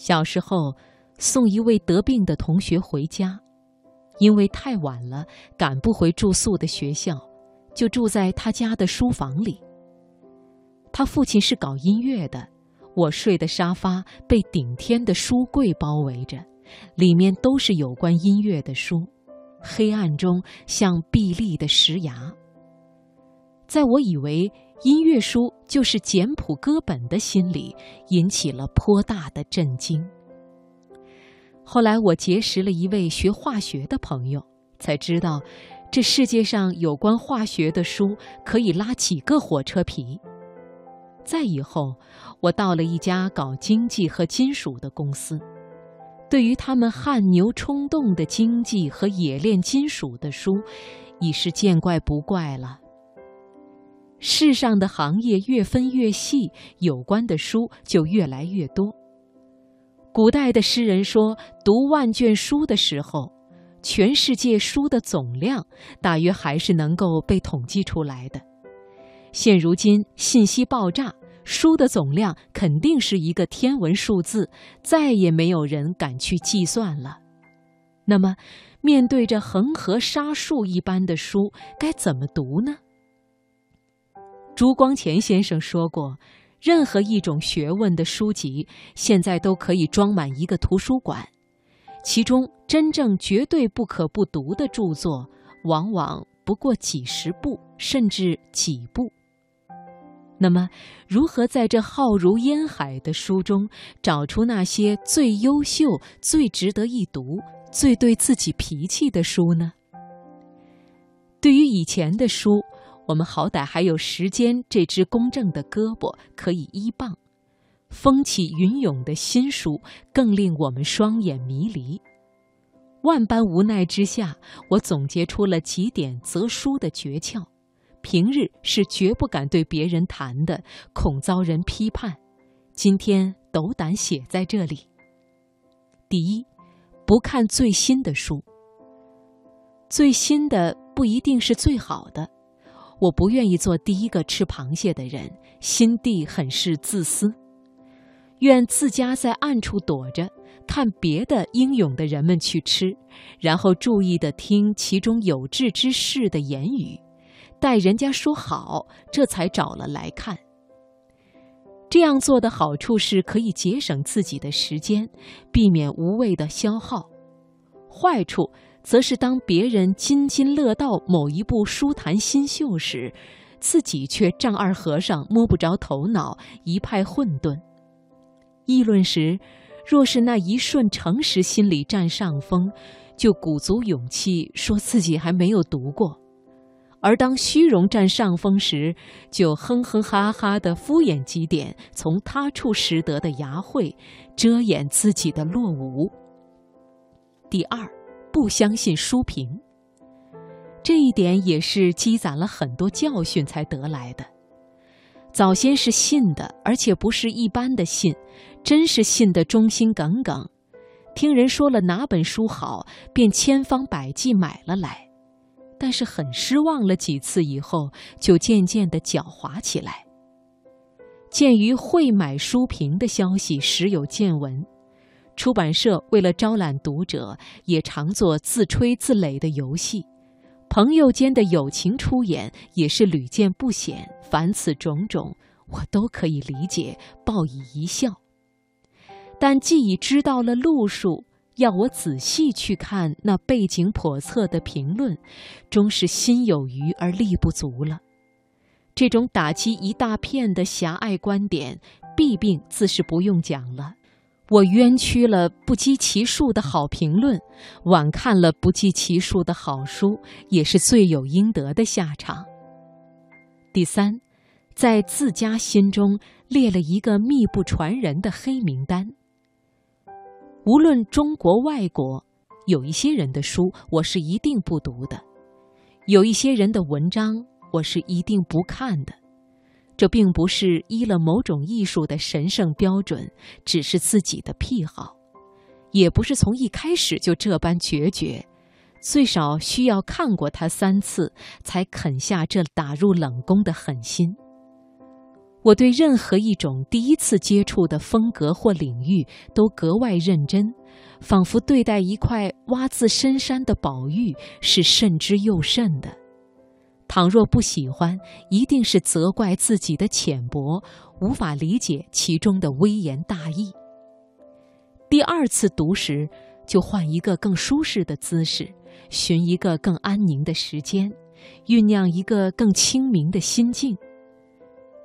小时候，送一位得病的同学回家，因为太晚了，赶不回住宿的学校，就住在他家的书房里。他父亲是搞音乐的，我睡的沙发被顶天的书柜包围着，里面都是有关音乐的书，黑暗中像壁立的石崖。在我以为音乐书就是简谱歌本的心理，引起了颇大的震惊。后来我结识了一位学化学的朋友，才知道，这世界上有关化学的书可以拉几个火车皮。再以后，我到了一家搞经济和金属的公司，对于他们汗牛充栋的经济和冶炼金属的书，已是见怪不怪了。世上的行业越分越细，有关的书就越来越多。古代的诗人说，读万卷书的时候，全世界书的总量大约还是能够被统计出来的。现如今信息爆炸，书的总量肯定是一个天文数字，再也没有人敢去计算了。那么，面对着恒河沙数一般的书，该怎么读呢？朱光潜先生说过：“任何一种学问的书籍，现在都可以装满一个图书馆。其中真正绝对不可不读的著作，往往不过几十部，甚至几部。那么，如何在这浩如烟海的书中，找出那些最优秀、最值得一读、最对自己脾气的书呢？对于以前的书。”我们好歹还有时间，这只公正的胳膊可以依傍；风起云涌的新书更令我们双眼迷离。万般无奈之下，我总结出了几点择书的诀窍，平日是绝不敢对别人谈的，恐遭人批判。今天斗胆写在这里。第一，不看最新的书。最新的不一定是最好的。我不愿意做第一个吃螃蟹的人，心地很是自私，愿自家在暗处躲着，看别的英勇的人们去吃，然后注意的听其中有志之士的言语，待人家说好，这才找了来看。这样做的好处是可以节省自己的时间，避免无谓的消耗；坏处。则是当别人津津乐道某一部书坛新秀时，自己却丈二和尚摸不着头脑，一派混沌。议论时，若是那一瞬诚实心理占上风，就鼓足勇气说自己还没有读过；而当虚荣占上风时，就哼哼哈哈的敷衍几点从他处识得的雅慧，遮掩自己的落伍。第二。不相信书评，这一点也是积攒了很多教训才得来的。早先是信的，而且不是一般的信，真是信的忠心耿耿。听人说了哪本书好，便千方百计买了来。但是很失望了几次以后，就渐渐的狡猾起来。鉴于会买书评的消息时有见闻。出版社为了招揽读者，也常做自吹自擂的游戏，朋友间的友情出演也是屡见不鲜。凡此种种，我都可以理解，报以一笑。但既已知道了路数，要我仔细去看那背景叵测的评论，终是心有余而力不足了。这种打击一大片的狭隘观点，弊病自是不用讲了。我冤屈了不计其数的好评论，晚看了不计其数的好书，也是罪有应得的下场。第三，在自家心中列了一个密不传人的黑名单。无论中国外国，有一些人的书我是一定不读的，有一些人的文章我是一定不看的。这并不是依了某种艺术的神圣标准，只是自己的癖好，也不是从一开始就这般决绝，最少需要看过他三次，才肯下这打入冷宫的狠心。我对任何一种第一次接触的风格或领域都格外认真，仿佛对待一块挖自深山的宝玉是慎之又慎的。倘若不喜欢，一定是责怪自己的浅薄，无法理解其中的微言大义。第二次读时，就换一个更舒适的姿势，寻一个更安宁的时间，酝酿一个更清明的心境。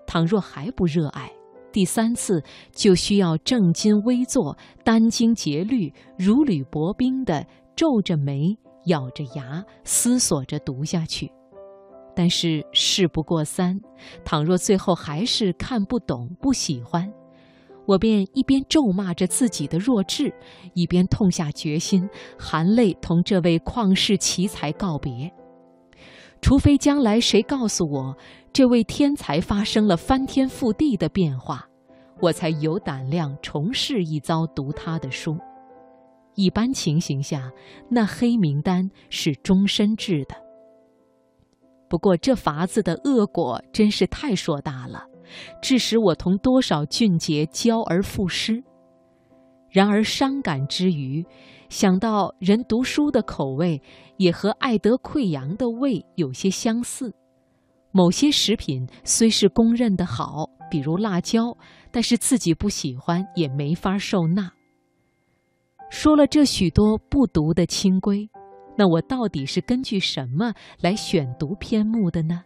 倘若还不热爱，第三次就需要正襟危坐、殚精竭虑、如履薄冰地皱着眉、咬着牙思索着读下去。但是事不过三，倘若最后还是看不懂、不喜欢，我便一边咒骂着自己的弱智，一边痛下决心，含泪同这位旷世奇才告别。除非将来谁告诉我，这位天才发生了翻天覆地的变化，我才有胆量重试一遭读他的书。一般情形下，那黑名单是终身制的。不过这法子的恶果真是太硕大了，致使我同多少俊杰交而复失。然而伤感之余，想到人读书的口味也和爱得溃疡的胃有些相似，某些食品虽是公认的好，比如辣椒，但是自己不喜欢也没法受纳。说了这许多不读的清规，那我到底是根据什么来选读篇目的呢？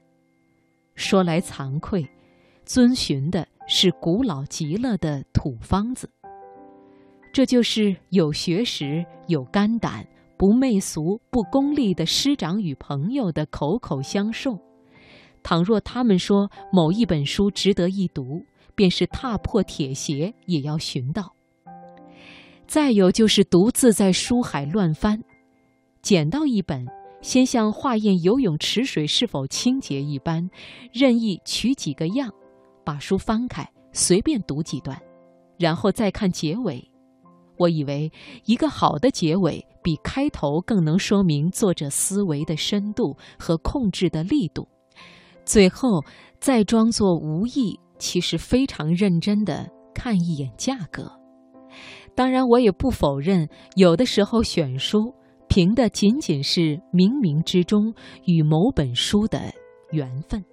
说来惭愧，遵循的是古老极了的土方子。这就是有学识、有肝胆、不媚俗、不功利的师长与朋友的口口相授。倘若他们说某一本书值得一读，便是踏破铁鞋也要寻到。再有就是独自在书海乱翻，捡到一本，先像化验游泳池水是否清洁一般，任意取几个样，把书翻开，随便读几段，然后再看结尾。我以为一个好的结尾比开头更能说明作者思维的深度和控制的力度，最后再装作无意，其实非常认真的看一眼价格。当然，我也不否认有的时候选书凭的仅仅是冥冥之中与某本书的缘分。